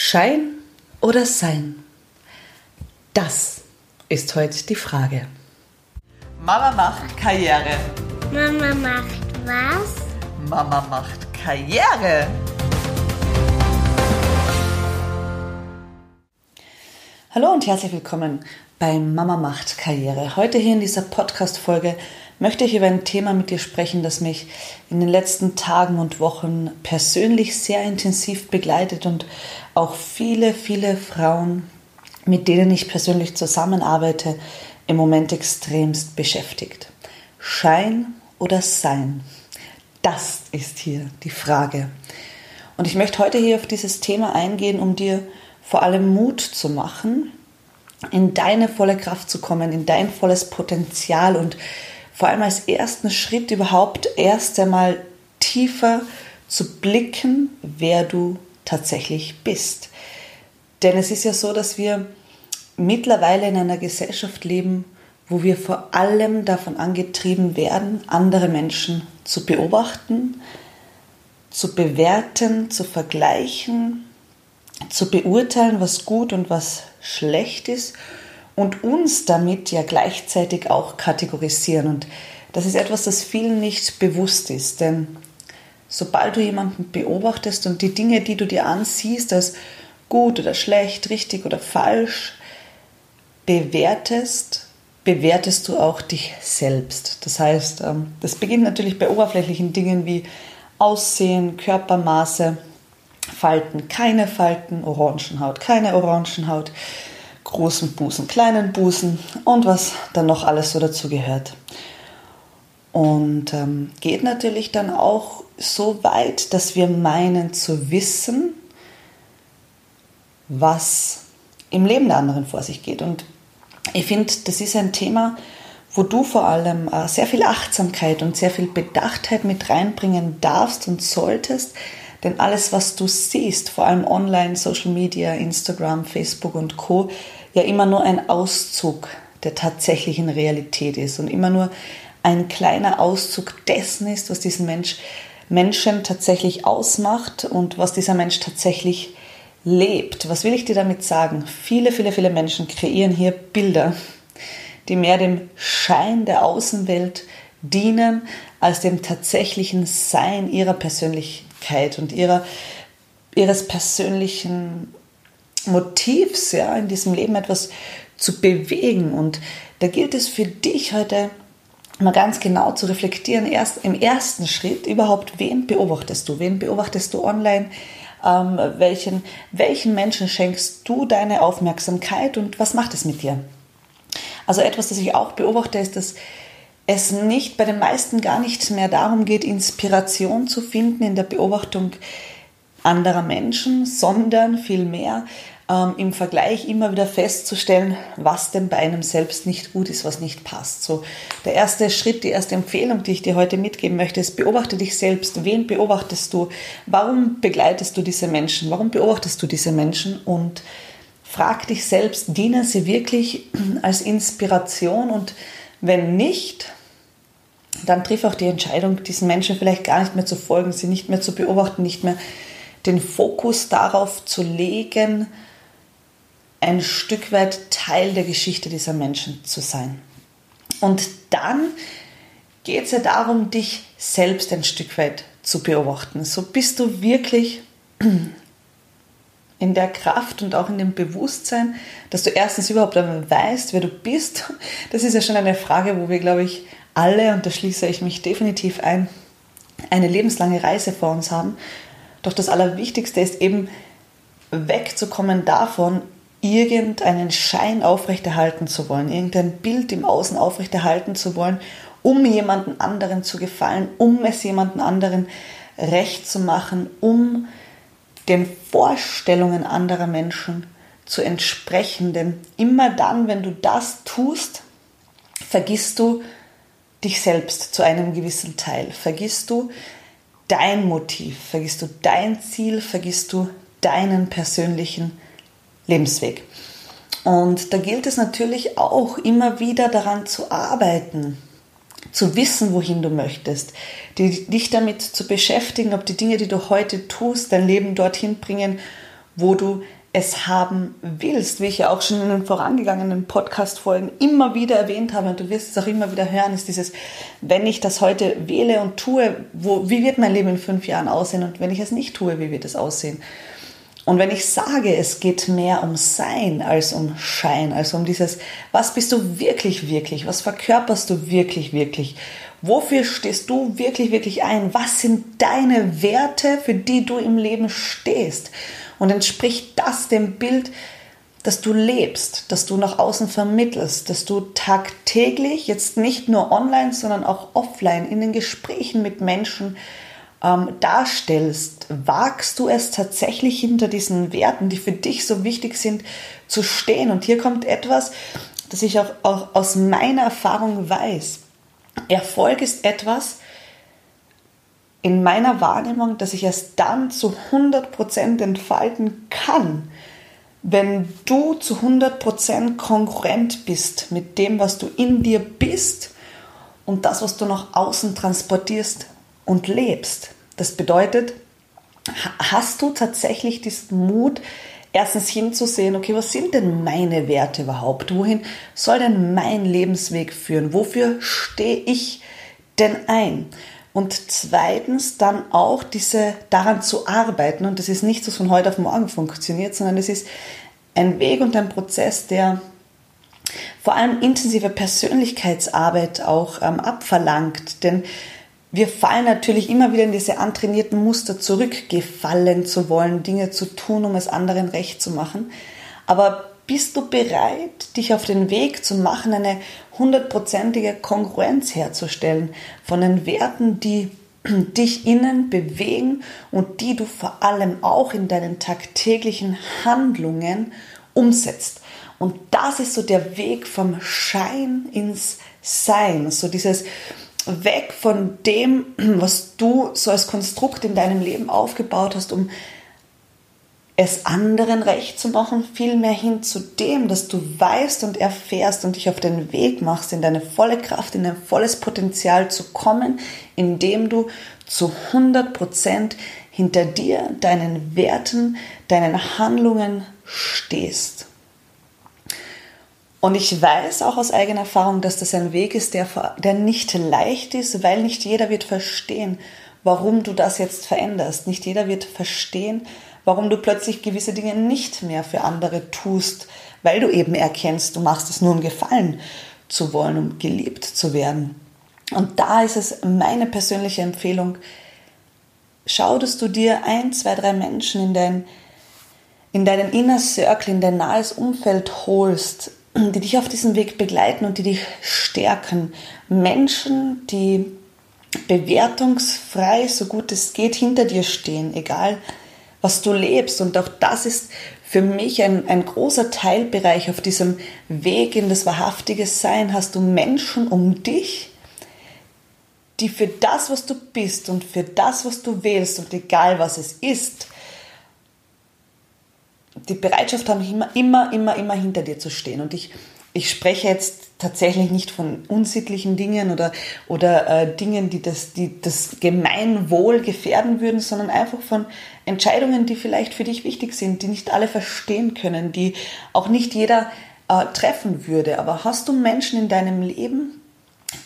Schein oder Sein? Das ist heute die Frage. Mama macht Karriere. Mama macht was? Mama macht Karriere. Hallo und herzlich willkommen bei Mama macht Karriere. Heute hier in dieser Podcast-Folge möchte ich über ein Thema mit dir sprechen, das mich in den letzten Tagen und Wochen persönlich sehr intensiv begleitet und auch viele, viele Frauen, mit denen ich persönlich zusammenarbeite, im Moment extremst beschäftigt. Schein oder Sein? Das ist hier die Frage. Und ich möchte heute hier auf dieses Thema eingehen, um dir vor allem Mut zu machen, in deine volle Kraft zu kommen, in dein volles Potenzial und vor allem als ersten Schritt überhaupt erst einmal tiefer zu blicken, wer du tatsächlich bist. Denn es ist ja so, dass wir mittlerweile in einer Gesellschaft leben, wo wir vor allem davon angetrieben werden, andere Menschen zu beobachten, zu bewerten, zu vergleichen, zu beurteilen, was gut und was schlecht ist und uns damit ja gleichzeitig auch kategorisieren. Und das ist etwas, das vielen nicht bewusst ist. Denn sobald du jemanden beobachtest und die Dinge, die du dir ansiehst, als gut oder schlecht, richtig oder falsch bewertest, bewertest du auch dich selbst. Das heißt, ähm, das beginnt natürlich bei oberflächlichen Dingen wie Aussehen, Körpermaße, Falten, keine Falten, Orangenhaut, keine Orangenhaut, großen Busen, kleinen Busen und was dann noch alles so dazu gehört. Und ähm, geht natürlich dann auch so weit, dass wir meinen zu wissen, was im Leben der anderen vor sich geht. Und ich finde, das ist ein Thema, wo du vor allem äh, sehr viel Achtsamkeit und sehr viel Bedachtheit mit reinbringen darfst und solltest, denn alles, was du siehst, vor allem online, Social Media, Instagram, Facebook und Co, ja immer nur ein Auszug der tatsächlichen Realität ist und immer nur ein kleiner Auszug dessen ist, was diesen Mensch, Menschen tatsächlich ausmacht und was dieser Mensch tatsächlich lebt. Was will ich dir damit sagen? Viele, viele, viele Menschen kreieren hier Bilder, die mehr dem Schein der Außenwelt dienen als dem tatsächlichen Sein ihrer Persönlichkeit und ihrer, ihres persönlichen Motivs, ja, in diesem Leben etwas zu bewegen. Und da gilt es für dich heute mal ganz genau zu reflektieren, erst im ersten Schritt überhaupt, wen beobachtest du? Wen beobachtest du online? Ähm, welchen, welchen Menschen schenkst du deine Aufmerksamkeit und was macht es mit dir? Also etwas, das ich auch beobachte, ist, dass es nicht bei den meisten gar nicht mehr darum geht, Inspiration zu finden in der Beobachtung anderer Menschen, sondern vielmehr ähm, im Vergleich immer wieder festzustellen, was denn bei einem selbst nicht gut ist, was nicht passt. So, der erste Schritt, die erste Empfehlung, die ich dir heute mitgeben möchte, ist, beobachte dich selbst. Wen beobachtest du? Warum begleitest du diese Menschen? Warum beobachtest du diese Menschen? Und frag dich selbst, dienen sie wirklich als Inspiration? Und wenn nicht, dann triff auch die Entscheidung, diesen Menschen vielleicht gar nicht mehr zu folgen, sie nicht mehr zu beobachten, nicht mehr den Fokus darauf zu legen, ein Stück weit Teil der Geschichte dieser Menschen zu sein. Und dann geht es ja darum, dich selbst ein Stück weit zu beobachten. So bist du wirklich in der Kraft und auch in dem Bewusstsein, dass du erstens überhaupt einmal weißt, wer du bist. Das ist ja schon eine Frage, wo wir, glaube ich, alle, und da schließe ich mich definitiv ein, eine lebenslange Reise vor uns haben. Doch das Allerwichtigste ist eben wegzukommen davon, irgendeinen Schein aufrechterhalten zu wollen, irgendein Bild im Außen aufrechterhalten zu wollen, um jemanden anderen zu gefallen, um es jemanden anderen recht zu machen, um den Vorstellungen anderer Menschen zu entsprechen. Denn immer dann, wenn du das tust, vergisst du dich selbst zu einem gewissen Teil. Vergisst du dein Motiv, vergisst du dein Ziel, vergisst du deinen persönlichen Lebensweg. Und da gilt es natürlich auch immer wieder daran zu arbeiten, zu wissen, wohin du möchtest, dich damit zu beschäftigen, ob die Dinge, die du heute tust, dein Leben dorthin bringen, wo du es haben willst, wie ich ja auch schon in den vorangegangenen Podcast-Folgen immer wieder erwähnt habe, und du wirst es auch immer wieder hören, ist dieses, wenn ich das heute wähle und tue, wo, wie wird mein Leben in fünf Jahren aussehen? Und wenn ich es nicht tue, wie wird es aussehen? Und wenn ich sage, es geht mehr um Sein als um Schein, also um dieses, was bist du wirklich, wirklich, was verkörperst du wirklich, wirklich, wofür stehst du wirklich, wirklich ein, was sind deine Werte, für die du im Leben stehst und entspricht das dem Bild, das du lebst, das du nach außen vermittelst, dass du tagtäglich, jetzt nicht nur online, sondern auch offline in den Gesprächen mit Menschen, ähm, darstellst, wagst du es tatsächlich hinter diesen Werten, die für dich so wichtig sind, zu stehen. Und hier kommt etwas, das ich auch, auch aus meiner Erfahrung weiß. Erfolg ist etwas in meiner Wahrnehmung, dass ich es dann zu 100% entfalten kann, wenn du zu 100% konkurrent bist mit dem, was du in dir bist und das, was du nach außen transportierst und lebst. Das bedeutet, hast du tatsächlich diesen Mut, erstens hinzusehen, okay, was sind denn meine Werte überhaupt? Wohin soll denn mein Lebensweg führen? Wofür stehe ich denn ein? Und zweitens dann auch diese daran zu arbeiten. Und das ist nicht so von heute auf morgen funktioniert, sondern es ist ein Weg und ein Prozess, der vor allem intensive Persönlichkeitsarbeit auch ähm, abverlangt. Denn wir fallen natürlich immer wieder in diese antrainierten Muster zurückgefallen zu wollen, Dinge zu tun, um es anderen recht zu machen. Aber bist du bereit, dich auf den Weg zu machen, eine hundertprozentige Kongruenz herzustellen von den Werten, die dich innen bewegen und die du vor allem auch in deinen tagtäglichen Handlungen umsetzt. Und das ist so der Weg vom Schein ins Sein, so dieses weg von dem, was du so als Konstrukt in deinem Leben aufgebaut hast, um es anderen recht zu machen, vielmehr hin zu dem, dass du weißt und erfährst und dich auf den Weg machst, in deine volle Kraft, in dein volles Potenzial zu kommen, indem du zu 100 Prozent hinter dir, deinen Werten, deinen Handlungen stehst. Und ich weiß auch aus eigener Erfahrung, dass das ein Weg ist, der, der nicht leicht ist, weil nicht jeder wird verstehen, warum du das jetzt veränderst. Nicht jeder wird verstehen, warum du plötzlich gewisse Dinge nicht mehr für andere tust, weil du eben erkennst, du machst es nur um Gefallen zu wollen, um geliebt zu werden. Und da ist es meine persönliche Empfehlung, schau, dass du dir ein, zwei, drei Menschen in dein in deinen Inner Circle, in dein nahes Umfeld holst, die dich auf diesem Weg begleiten und die dich stärken. Menschen, die bewertungsfrei, so gut es geht, hinter dir stehen, egal was du lebst. Und auch das ist für mich ein, ein großer Teilbereich auf diesem Weg in das wahrhaftige Sein. Hast du Menschen um dich, die für das, was du bist und für das, was du wählst und egal was es ist, die Bereitschaft haben, immer, immer, immer, immer hinter dir zu stehen. Und ich, ich spreche jetzt tatsächlich nicht von unsittlichen Dingen oder, oder äh, Dingen, die das, die das Gemeinwohl gefährden würden, sondern einfach von Entscheidungen, die vielleicht für dich wichtig sind, die nicht alle verstehen können, die auch nicht jeder äh, treffen würde. Aber hast du Menschen in deinem Leben,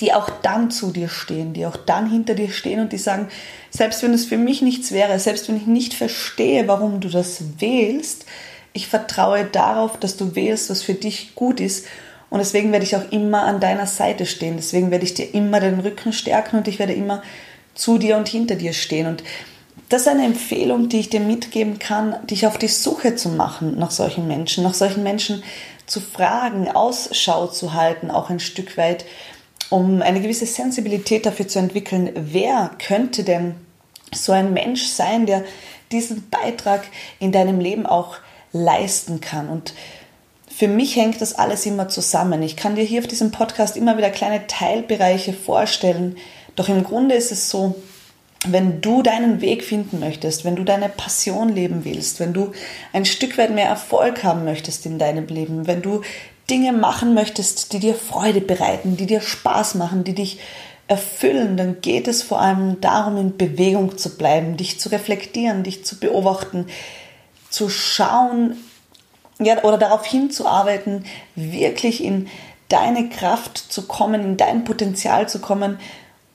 die auch dann zu dir stehen, die auch dann hinter dir stehen und die sagen, selbst wenn es für mich nichts wäre, selbst wenn ich nicht verstehe, warum du das wählst, ich vertraue darauf, dass du wählst, was für dich gut ist. Und deswegen werde ich auch immer an deiner Seite stehen. Deswegen werde ich dir immer den Rücken stärken und ich werde immer zu dir und hinter dir stehen. Und das ist eine Empfehlung, die ich dir mitgeben kann, dich auf die Suche zu machen nach solchen Menschen, nach solchen Menschen zu fragen, Ausschau zu halten, auch ein Stück weit um eine gewisse Sensibilität dafür zu entwickeln, wer könnte denn so ein Mensch sein, der diesen Beitrag in deinem Leben auch leisten kann. Und für mich hängt das alles immer zusammen. Ich kann dir hier auf diesem Podcast immer wieder kleine Teilbereiche vorstellen. Doch im Grunde ist es so, wenn du deinen Weg finden möchtest, wenn du deine Passion leben willst, wenn du ein Stück weit mehr Erfolg haben möchtest in deinem Leben, wenn du Dinge machen möchtest, die dir Freude bereiten, die dir Spaß machen, die dich erfüllen, dann geht es vor allem darum, in Bewegung zu bleiben, dich zu reflektieren, dich zu beobachten, zu schauen ja, oder darauf hinzuarbeiten, wirklich in deine Kraft zu kommen, in dein Potenzial zu kommen,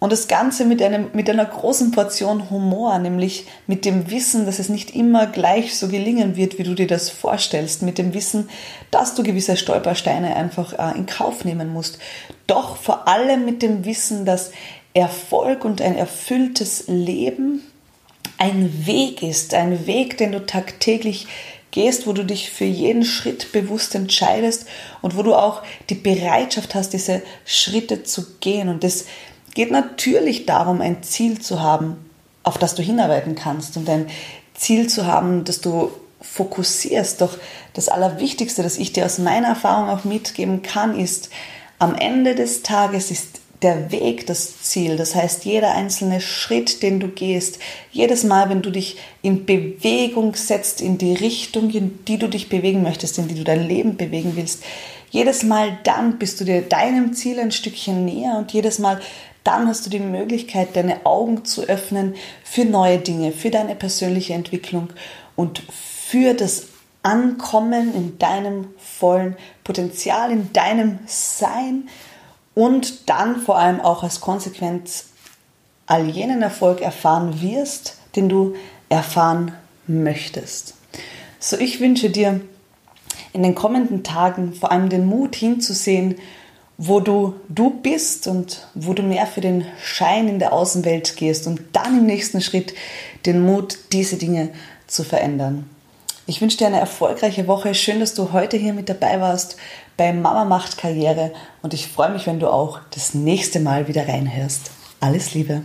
und das Ganze mit, einem, mit einer großen Portion Humor, nämlich mit dem Wissen, dass es nicht immer gleich so gelingen wird, wie du dir das vorstellst, mit dem Wissen, dass du gewisse Stolpersteine einfach äh, in Kauf nehmen musst. Doch vor allem mit dem Wissen, dass Erfolg und ein erfülltes Leben ein Weg ist, ein Weg, den du tagtäglich gehst, wo du dich für jeden Schritt bewusst entscheidest und wo du auch die Bereitschaft hast, diese Schritte zu gehen. Und das geht natürlich darum, ein Ziel zu haben, auf das du hinarbeiten kannst und ein Ziel zu haben, das du fokussierst. Doch das Allerwichtigste, das ich dir aus meiner Erfahrung auch mitgeben kann, ist, am Ende des Tages ist der Weg das Ziel. Das heißt, jeder einzelne Schritt, den du gehst, jedes Mal, wenn du dich in Bewegung setzt, in die Richtung, in die du dich bewegen möchtest, in die du dein Leben bewegen willst, jedes Mal dann bist du dir deinem Ziel ein Stückchen näher und jedes Mal dann hast du die Möglichkeit, deine Augen zu öffnen für neue Dinge, für deine persönliche Entwicklung und für das Ankommen in deinem vollen Potenzial, in deinem Sein und dann vor allem auch als Konsequenz all jenen Erfolg erfahren wirst, den du erfahren möchtest. So, ich wünsche dir in den kommenden Tagen vor allem den Mut hinzusehen, wo du du bist und wo du mehr für den Schein in der Außenwelt gehst und dann im nächsten Schritt den Mut, diese Dinge zu verändern. Ich wünsche dir eine erfolgreiche Woche. Schön, dass du heute hier mit dabei warst bei Mama macht Karriere und ich freue mich, wenn du auch das nächste Mal wieder reinhörst. Alles Liebe.